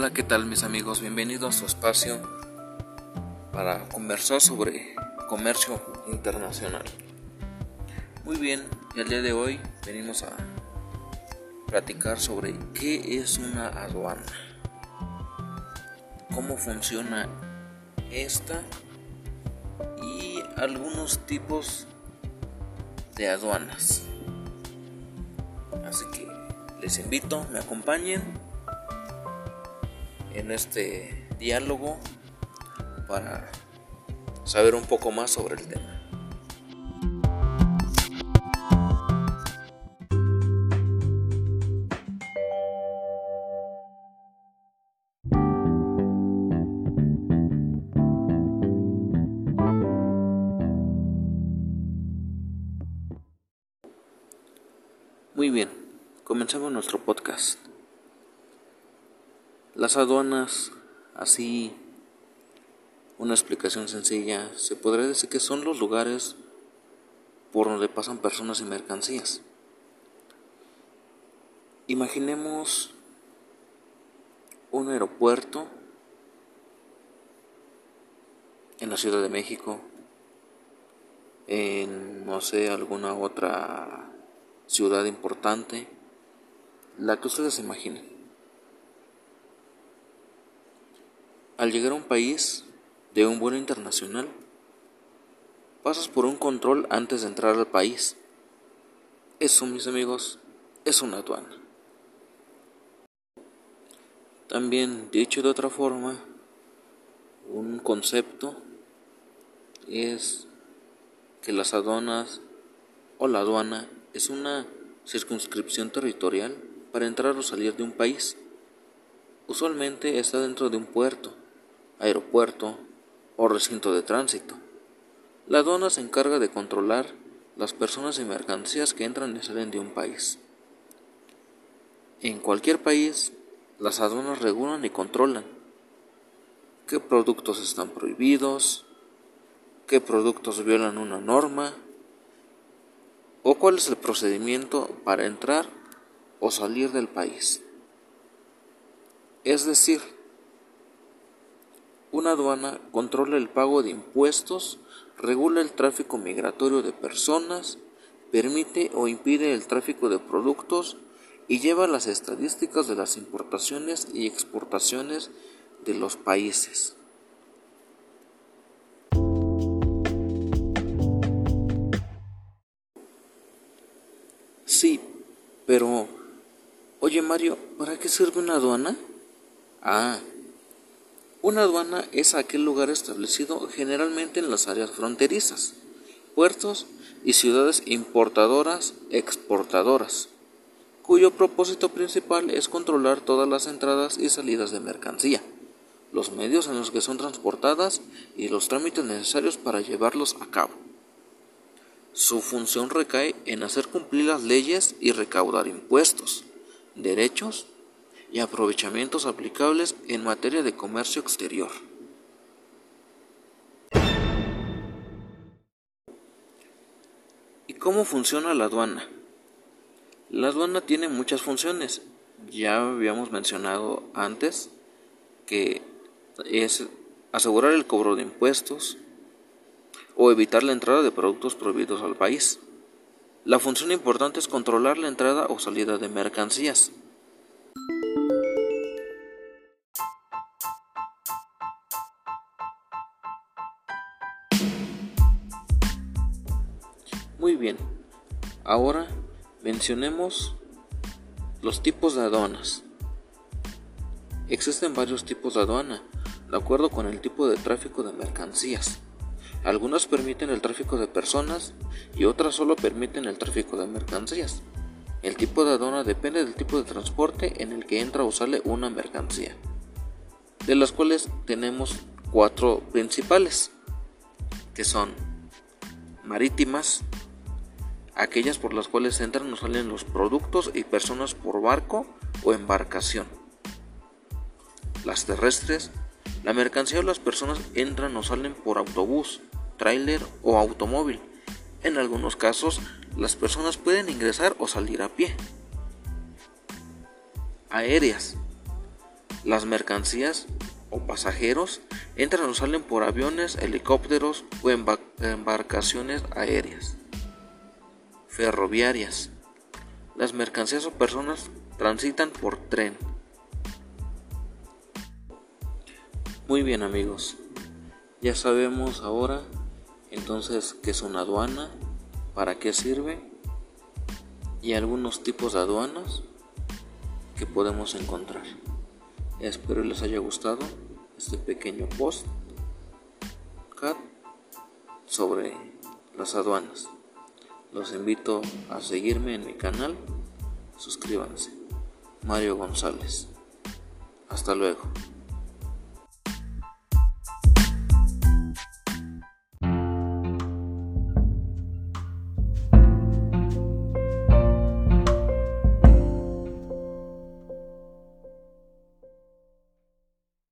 Hola, ¿qué tal mis amigos? Bienvenidos a su espacio para conversar sobre comercio internacional. Muy bien, el día de hoy venimos a platicar sobre qué es una aduana, cómo funciona esta y algunos tipos de aduanas. Así que les invito, me acompañen en este diálogo para saber un poco más sobre el tema. Muy bien, comenzamos nuestro podcast. Las aduanas, así una explicación sencilla, se podría decir que son los lugares por donde pasan personas y mercancías. Imaginemos un aeropuerto en la Ciudad de México, en no sé, alguna otra ciudad importante, la que ustedes imaginen. Al llegar a un país de un vuelo internacional, pasas por un control antes de entrar al país. Eso, mis amigos, es una aduana. También, dicho de otra forma, un concepto es que las aduanas o la aduana es una circunscripción territorial para entrar o salir de un país. Usualmente está dentro de un puerto aeropuerto o recinto de tránsito. La aduana se encarga de controlar las personas y mercancías que entran y salen de un país. En cualquier país, las aduanas regulan y controlan qué productos están prohibidos, qué productos violan una norma o cuál es el procedimiento para entrar o salir del país. Es decir, una aduana controla el pago de impuestos, regula el tráfico migratorio de personas, permite o impide el tráfico de productos y lleva las estadísticas de las importaciones y exportaciones de los países. Sí, pero... Oye Mario, ¿para qué sirve una aduana? Ah, una aduana es aquel lugar establecido generalmente en las áreas fronterizas, puertos y ciudades importadoras, exportadoras, cuyo propósito principal es controlar todas las entradas y salidas de mercancía, los medios en los que son transportadas y los trámites necesarios para llevarlos a cabo. Su función recae en hacer cumplir las leyes y recaudar impuestos, derechos y aprovechamientos aplicables en materia de comercio exterior. ¿Y cómo funciona la aduana? La aduana tiene muchas funciones. Ya habíamos mencionado antes que es asegurar el cobro de impuestos o evitar la entrada de productos prohibidos al país. La función importante es controlar la entrada o salida de mercancías. Muy bien, ahora mencionemos los tipos de aduanas. Existen varios tipos de aduana, de acuerdo con el tipo de tráfico de mercancías. Algunas permiten el tráfico de personas y otras solo permiten el tráfico de mercancías. El tipo de aduana depende del tipo de transporte en el que entra o sale una mercancía, de las cuales tenemos cuatro principales, que son marítimas, aquellas por las cuales entran o salen los productos y personas por barco o embarcación. Las terrestres, la mercancía o las personas entran o salen por autobús, tráiler o automóvil. En algunos casos, las personas pueden ingresar o salir a pie. Aéreas. Las mercancías o pasajeros entran o salen por aviones, helicópteros o embarcaciones aéreas, ferroviarias. Las mercancías o personas transitan por tren. Muy bien amigos, ya sabemos ahora entonces qué es una aduana, para qué sirve y algunos tipos de aduanas que podemos encontrar. Espero les haya gustado este pequeño post sobre las aduanas. Los invito a seguirme en mi canal. Suscríbanse. Mario González. Hasta luego.